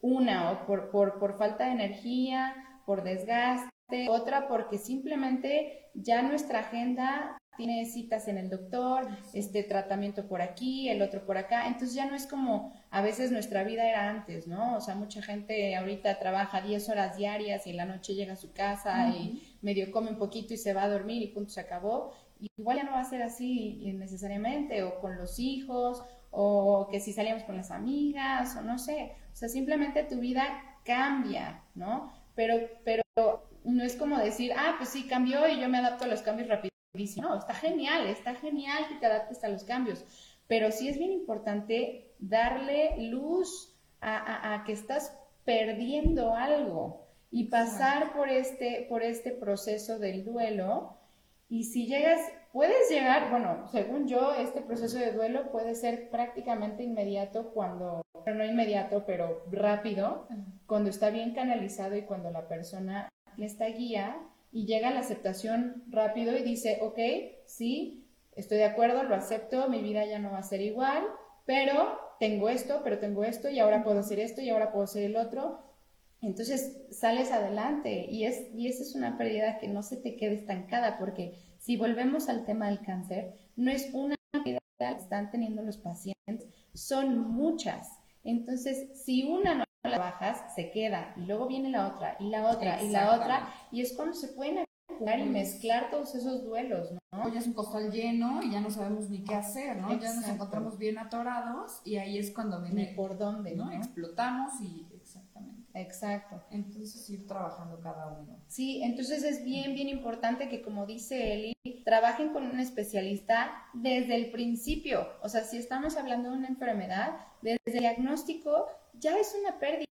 una, o por, por, por falta de energía, por desgaste, otra porque simplemente ya nuestra agenda tiene citas en el doctor, este tratamiento por aquí, el otro por acá, entonces ya no es como a veces nuestra vida era antes, ¿no? O sea, mucha gente ahorita trabaja 10 horas diarias y en la noche llega a su casa y medio come un poquito y se va a dormir y punto, se acabó. igual ya no va a ser así necesariamente, o con los hijos, o que si salíamos con las amigas, o no sé, o sea, simplemente tu vida cambia, ¿no? Pero, pero no es como decir, ah, pues sí, cambió y yo me adapto a los cambios rápido no, está genial, está genial que te adaptes a los cambios, pero sí es bien importante darle luz a, que estás perdiendo algo y pasar por este, por este proceso del duelo. Y si llegas puedes llegar, bueno, según yo, este proceso de duelo puede ser prácticamente inmediato cuando, no inmediato, pero rápido, cuando está bien canalizado y cuando la persona le está guía y llega la aceptación rápido y dice, ok, sí, estoy de acuerdo, lo acepto, mi vida ya no va a ser igual, pero tengo esto, pero tengo esto y ahora puedo hacer esto y ahora puedo hacer el otro. Entonces sales adelante y, es, y esa es una pérdida que no se te quede estancada porque si volvemos al tema del cáncer, no es una pérdida que están teniendo los pacientes, son muchas. Entonces, si una no la bajas, se queda y luego viene la otra y la otra y la otra y es cuando se pueden y mezclar todos esos duelos, ¿no? Ya es un costal lleno y ya no sabemos ni qué hacer, ¿no? Ya nos encontramos bien atorados y ahí es cuando viene... por dónde, ¿no? Explotamos y. Exacto. Entonces ir trabajando cada uno. Sí, entonces es bien, bien importante que como dice Eli, trabajen con un especialista desde el principio. O sea, si estamos hablando de una enfermedad, desde el diagnóstico ya es una pérdida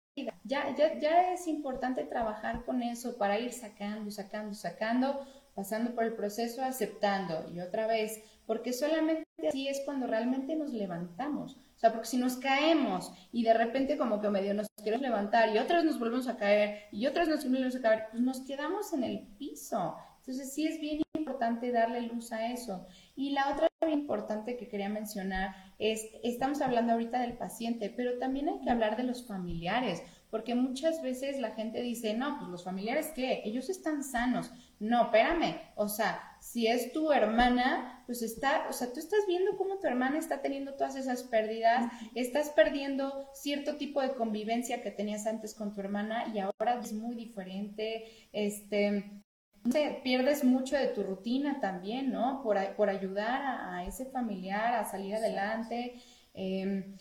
ya, ya, ya es importante trabajar con eso para ir sacando, sacando, sacando, pasando por el proceso, aceptando y otra vez, porque solamente así es cuando realmente nos levantamos. Sea, porque si nos caemos y de repente como que medio nos queremos levantar y otras nos volvemos a caer y otras nos volvemos a caer, pues nos quedamos en el piso. Entonces sí es bien importante darle luz a eso. Y la otra importante que quería mencionar es, estamos hablando ahorita del paciente, pero también hay que hablar de los familiares, porque muchas veces la gente dice, no, pues los familiares, ¿qué? Ellos están sanos. No, espérame, o sea, si es tu hermana, pues está, o sea, tú estás viendo cómo tu hermana está teniendo todas esas pérdidas, estás perdiendo cierto tipo de convivencia que tenías antes con tu hermana y ahora es muy diferente, este, pierdes mucho de tu rutina también, ¿no? Por, por ayudar a, ese familiar a salir adelante. Em,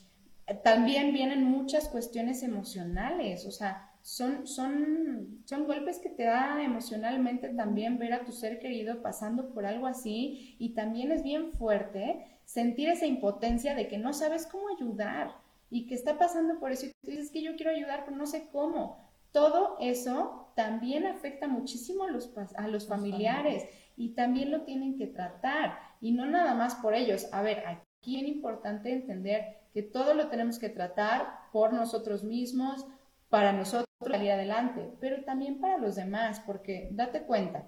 también vienen muchas cuestiones emocionales, o sea, son, son, son golpes que te da emocionalmente también ver a tu ser querido pasando por algo así y también es bien fuerte sentir esa impotencia de que no sabes cómo ayudar y que está pasando por eso y tú dices que yo quiero ayudar pero no sé cómo. Todo eso también afecta muchísimo a los, a los familiares y también lo tienen que tratar y no nada más por ellos. A ver, aquí es importante entender que todo lo tenemos que tratar por nosotros mismos, para nosotros salir adelante, pero también para los demás, porque date cuenta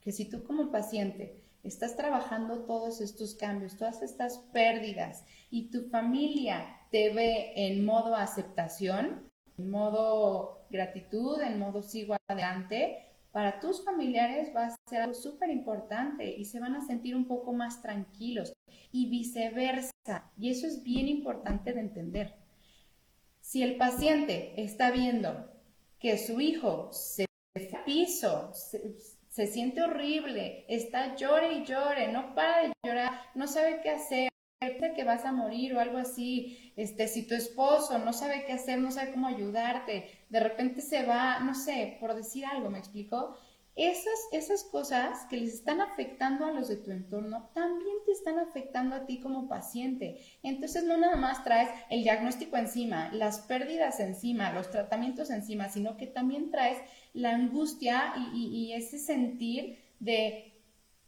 que si tú como paciente estás trabajando todos estos cambios, todas estas pérdidas y tu familia te ve en modo aceptación, en modo gratitud, en modo sigo adelante, para tus familiares va a ser algo súper importante y se van a sentir un poco más tranquilos y viceversa. Y eso es bien importante de entender. Si el paciente está viendo que su hijo se piso, se, siente horrible, está llore y llore, no para de llorar, no sabe qué hacer, que vas a morir o algo así, este, si tu esposo no sabe qué hacer, no sabe cómo ayudarte, de repente se va, no sé, por decir algo, ¿me explico? Esas, esas cosas que les están afectando a los de tu entorno también te están afectando a ti como paciente. Entonces no nada más traes el diagnóstico encima, las pérdidas encima, los tratamientos encima, sino que también traes la angustia y, y ese sentir de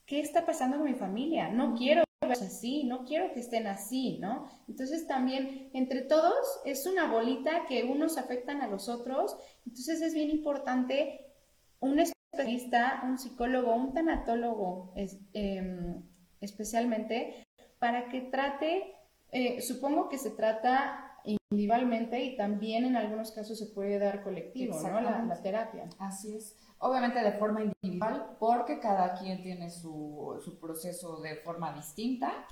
qué está pasando con mi familia. No quiero así, no quiero que estén así, ¿no? Entonces también entre todos es una bolita que unos afectan a los otros, entonces es bien importante un especialista, un psicólogo, un tanatólogo em, especialmente para que trate, eh, supongo que se trata individualmente y también en algunos casos se puede dar colectivo, ¿no? la terapia. Así es obviamente de forma individual, porque cada quien tiene su, su proceso de forma distinta.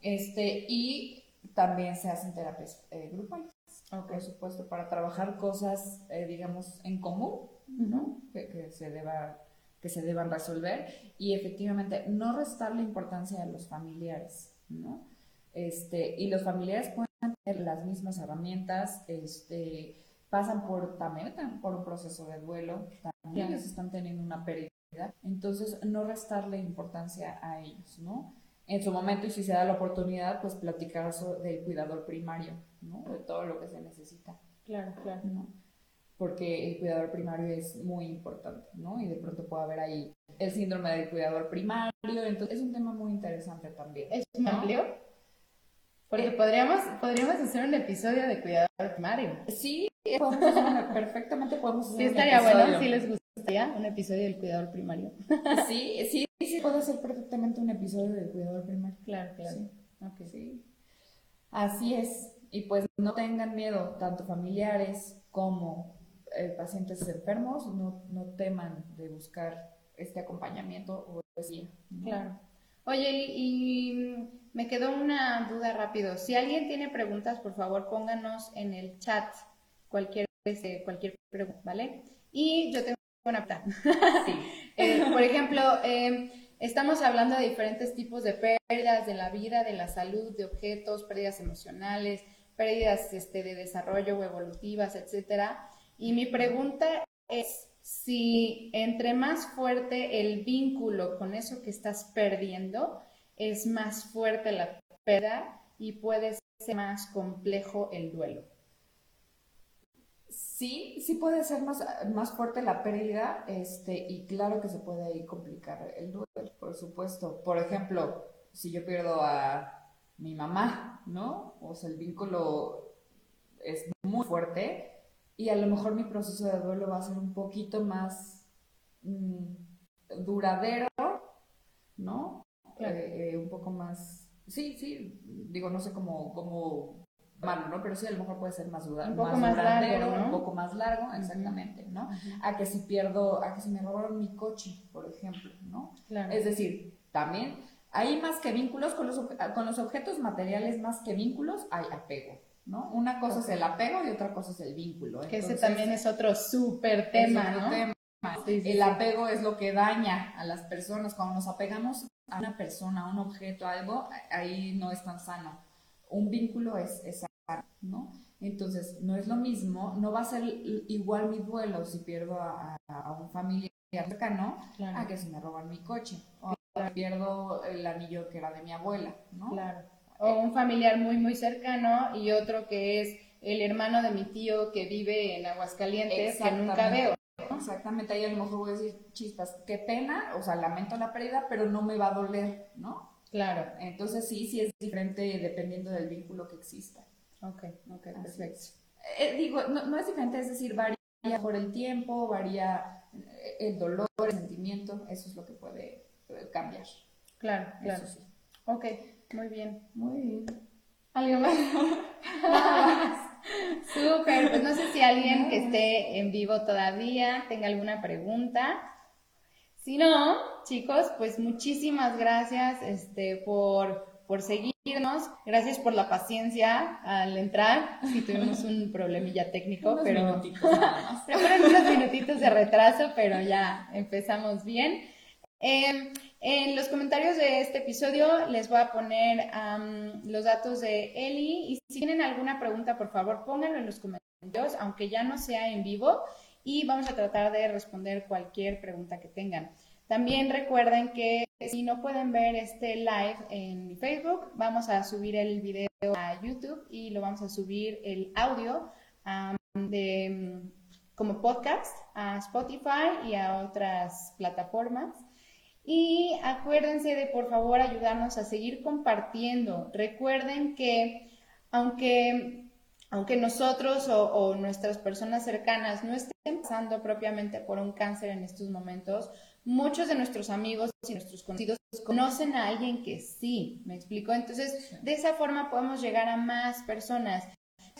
Este, y también se hacen terapias eh, grupales, por supuesto, para trabajar cosas, eh, digamos, en común, ¿no? Que, se deba, que se deban resolver y efectivamente no restarle importancia a los familiares, ¿no? Este, y los familiares pueden tener las mismas herramientas, este, pasan por también por un proceso de duelo, también les están teniendo una pérdida. Entonces, no restarle importancia a ellos, ¿no? En su momento, y si se da la oportunidad, pues platicar del cuidador primario, ¿no? De todo lo que se necesita. Claro, claro. porque el cuidador primario es muy importante, ¿no? Y de pronto puede haber ahí el síndrome del cuidador primario, entonces es un tema muy interesante también. ¿Es muy amplio? Porque eh, podríamos, podríamos hacer un episodio de cuidador primario. Sí, podemos perfectamente podemos hacer Sí, estaría bueno, si les gustaría un episodio del cuidador primario. Sí, sí, sí, puedo hacer perfectamente un episodio del cuidador primario. Claro, claro. Sí. Okay. sí. Así es. Y pues no tengan miedo, tanto familiares como eh, pacientes enfermos, no, no teman de buscar este acompañamiento o poesía. Claro. Oye, y, me quedó una duda rápido. Si alguien tiene preguntas, por favor, pónganos en el chat cualquier, este, cualquier pregunta, ¿vale? Y yo tengo una pregunta. Sí. Eh, por ejemplo, em, estamos hablando de diferentes tipos de pérdidas de la vida, de la salud, de objetos, pérdidas emocionales, pérdidas este, de desarrollo o evolutivas, etcétera. Y mi pregunta es si entre más fuerte el vínculo con eso que estás perdiendo, es más fuerte la pérdida y puede ser más complejo el duelo. Sí, sí puede ser más, más fuerte la pérdida, este, y claro que se puede complicar el duelo, por supuesto. Por ejemplo, si yo pierdo a mi mamá, ¿no? O sea, el vínculo es muy fuerte, y a lo mejor mi proceso de duelo va a ser un poquito más mm, duradero, ¿no? Eh, eh, un poco más, sí, sí, digo, no sé cómo, cómo malo, ¿no? Pero sí, a lo mejor puede ser más, un poco más, duradero, un poco más largo, exactamente, ¿no? A que si pierdo, a que si me robaron mi coche, por ejemplo, ¿no? Es decir, también hay más que vínculos, con los, con los objetos materiales más que vínculos hay apego, ¿no? Una cosa es el apego y otra cosa es el vínculo. que ese también es otro súper tema, ¿no? el apego es lo que daña a las personas. Cuando nos apegamos a una persona, a un objeto, a algo, ahí no es tan sano. Un vínculo es, sano, ¿no? Entonces, no es lo mismo, no va a ser igual mi duelo si pierdo a, un familiar cercano a que si me roban mi coche o pierdo el anillo que era de mi abuela, ¿no? Claro o un familiar muy, muy cercano y otro que es el hermano de mi tío que vive en Aguascalientes que nunca veo. Exactamente, ahí a lo mejor voy a decir, chispas, qué pena, o sea, lamento la pérdida, pero no me va a doler, ¿no? Claro. Entonces sí, sí es diferente dependiendo del vínculo que exista. Ok, ok, perfecto. Eh, digo, no, no, es diferente, es decir, varía por el tiempo, varía eh, el dolor, el sentimiento, eso es lo que puede cambiar. Claro, claro. sí. Ok. Muy bien. Muy bien. ¿Algo más? Súper. Pues no sé si alguien que esté en vivo todavía tenga alguna pregunta. Si no, chicos, pues muchísimas gracias este, por, por seguirnos. Gracias por la paciencia al entrar. Si tuvimos un problemilla técnico, pero, pero fueron unos minutitos de retraso, pero ya empezamos bien. Eh, en los comentarios de este episodio les voy a poner los datos de Eli y si tienen alguna pregunta, por favor, pónganlo en los comentarios, aunque ya no sea en vivo, y vamos a tratar de responder cualquier pregunta que tengan. También recuerden que si no pueden ver este live en Facebook, vamos a subir el video a YouTube y lo vamos a subir el audio de, como podcast a Spotify y a otras plataformas. Y acuérdense de por favor ayudarnos a seguir compartiendo. Recuerden que aunque, aunque nosotros o, nuestras personas cercanas no estén pasando propiamente por un cáncer en estos momentos, muchos de nuestros amigos y nuestros conocidos conocen a alguien que sí, ¿me explico? Entonces, de esa forma podemos llegar a más personas.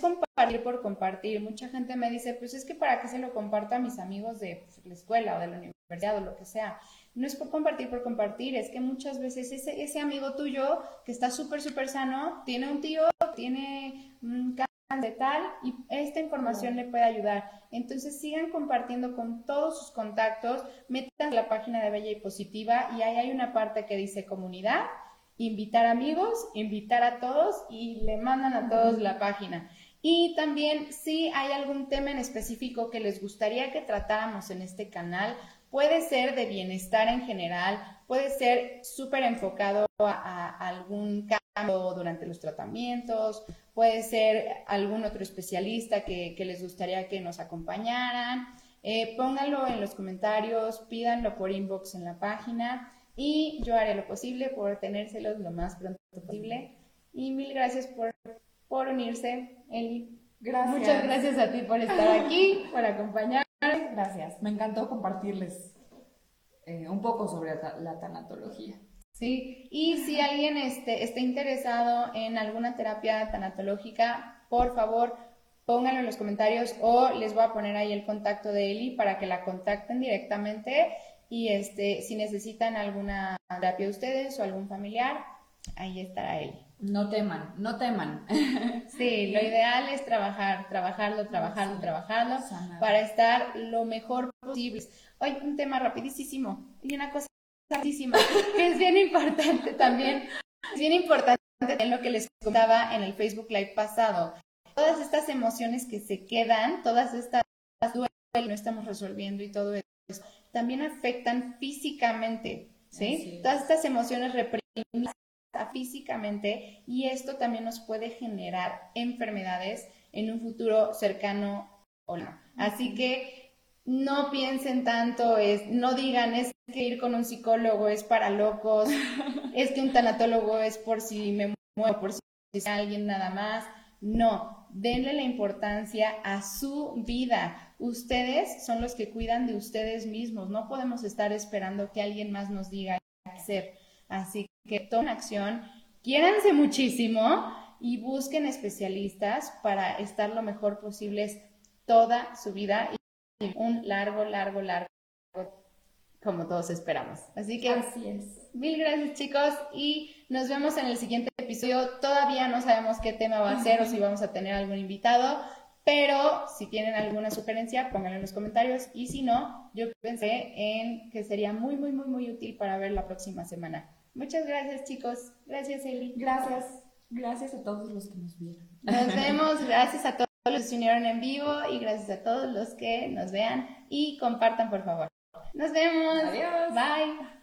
Compartir por compartir. Mucha gente me dice, pues es que para qué se lo comparto a mis amigos de la escuela o de la universidad o lo que sea no es por compartir por compartir, es que muchas veces ese, ese amigo tuyo que está súper, súper sano, tiene un tío, tiene un de tal y esta información le puede ayudar. Entonces sigan compartiendo con todos sus contactos, metan la página de Bella y Positiva y ahí hay una parte que dice comunidad, invitar amigos, invitar a todos y le mandan a todos la página. Y también si hay algún tema en específico que les gustaría que tratáramos en este canal, Puede ser de bienestar en general, puede ser súper enfocado a, algún cambio durante los tratamientos, puede ser algún otro especialista que, les gustaría que nos acompañaran. Eh, pónganlo en los comentarios, pídanlo por inbox en la página y yo haré lo posible por tenérselos lo más pronto posible. Y mil gracias por, por unirse, Eli. Gracias. Muchas gracias a ti por estar aquí, por acompañarme. Gracias. Me encantó compartirles eh, un poco sobre la, tanatología. Sí, y si alguien este, está interesado en alguna terapia tanatológica, por favor, pónganlo en los comentarios o les voy a poner ahí el contacto de Eli para que la contacten directamente y este, si necesitan alguna terapia ustedes o algún familiar, ahí estará Eli. No teman, no teman. Sí, lo ideal es trabajar, trabajarlo, trabajarlo, trabajarlo para estar lo mejor posible. Hoy un tema rapidísimo y una cosa rapidísima que es bien importante también, es bien importante en lo que les contaba en el Facebook Live pasado. Todas estas emociones que se quedan, todas estas dudas que no estamos resolviendo y todo eso, también afectan físicamente, ¿sí? Todas estas emociones reprimidas físicamente y esto también nos puede generar enfermedades en un futuro cercano o no. Así que no piensen tanto, es, no digan es que ir con un psicólogo es para locos, es que un tanatólogo es por si me muero, por si alguien nada más. No, denle la importancia a su vida. Ustedes son los que cuidan de ustedes mismos. No podemos estar esperando que alguien más nos diga qué hacer. Así que tomen acción, quiéranse muchísimo y busquen especialistas para estar lo mejor posibles toda su vida un largo, largo, largo, como todos esperamos. Así que, Así es. mil gracias chicos y nos vemos en el siguiente episodio. Todavía no sabemos qué tema va a ser o si vamos a tener algún invitado, pero si tienen alguna sugerencia, pónganlo en los comentarios y si no, yo pensé en que sería muy, muy, muy, muy útil para ver la próxima semana. Muchas gracias, chicos. Gracias, Eli. Gracias. Gracias a todos los que nos vieron. Nos vemos. Gracias a todos los que se unieron en vivo y gracias a todos los que nos vean y compartan, por favor. Nos vemos. Adiós. Bye.